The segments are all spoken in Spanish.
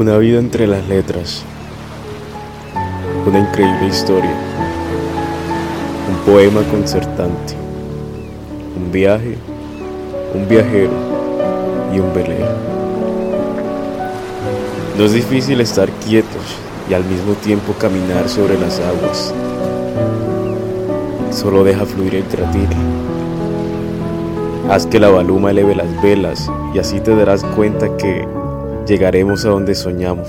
Una vida entre las letras. Una increíble historia. Un poema concertante. Un viaje. Un viajero. Y un velero. No es difícil estar quietos y al mismo tiempo caminar sobre las aguas. Solo deja fluir el tratil. Haz que la baluma eleve las velas y así te darás cuenta que llegaremos a donde soñamos.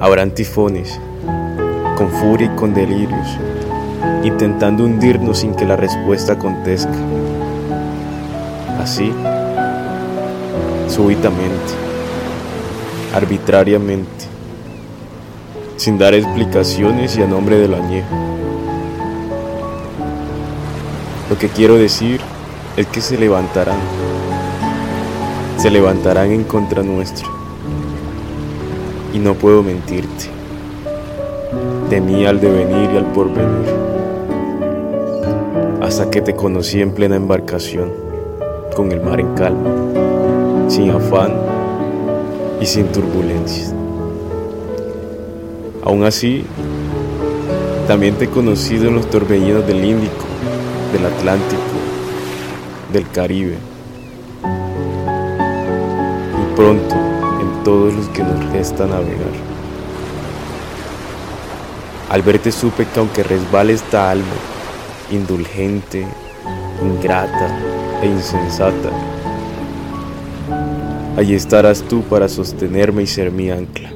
Habrán tifones, con furia y con delirios, intentando hundirnos sin que la respuesta acontezca. Así, súbitamente, arbitrariamente, sin dar explicaciones y a nombre de lo añejo. Lo que quiero decir es que se levantarán, se levantarán en contra nuestra. Y no puedo mentirte, temí al devenir y al porvenir, hasta que te conocí en plena embarcación, con el mar en calma, sin afán y sin turbulencias. Aún así, también te he conocido en los torbellinos del Índico, del Atlántico, del Caribe pronto en todos los que nos resta navegar. Al verte supe que aunque resbale esta alma, indulgente, ingrata e insensata, allí estarás tú para sostenerme y ser mi ancla.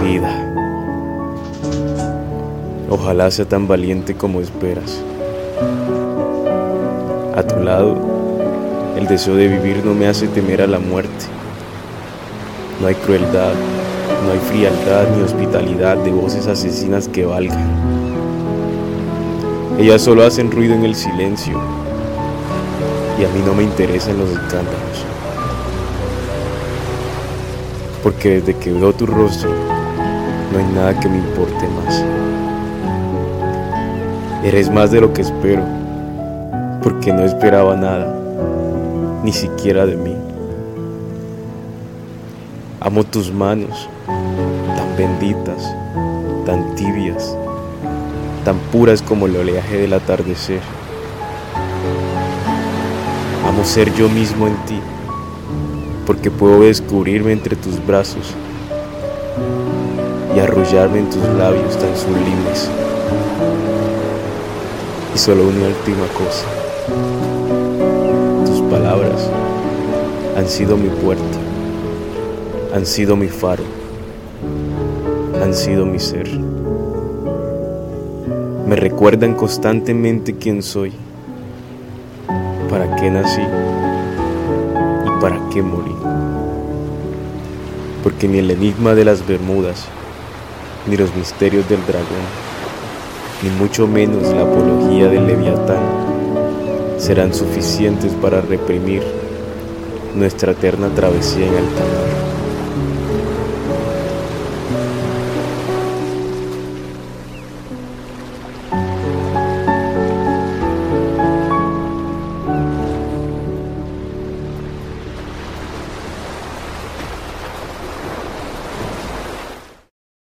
Vida. Ojalá sea tan valiente como esperas. A tu lado, el deseo de vivir no me hace temer a la muerte. No hay crueldad, no hay frialdad ni hospitalidad de voces asesinas que valgan. Ellas solo hacen ruido en el silencio y a mí no me interesan los escándalos. Porque desde que veo tu rostro, no hay nada que me importe más. Eres más de lo que espero, porque no esperaba nada, ni siquiera de mí. Amo tus manos, tan benditas, tan tibias, tan puras como el oleaje del atardecer. Amo ser yo mismo en ti, porque puedo descubrirme entre tus brazos y arrullarme en tus labios tan sublimes. Y solo una última cosa. Han sido mi puerta, han sido mi faro, han sido mi ser. Me recuerdan constantemente quién soy, para qué nací y para qué morí. Porque ni el enigma de las Bermudas, ni los misterios del dragón, ni mucho menos la apología del leviatán, serán suficientes para reprimir nuestra eterna travesía en alta mar.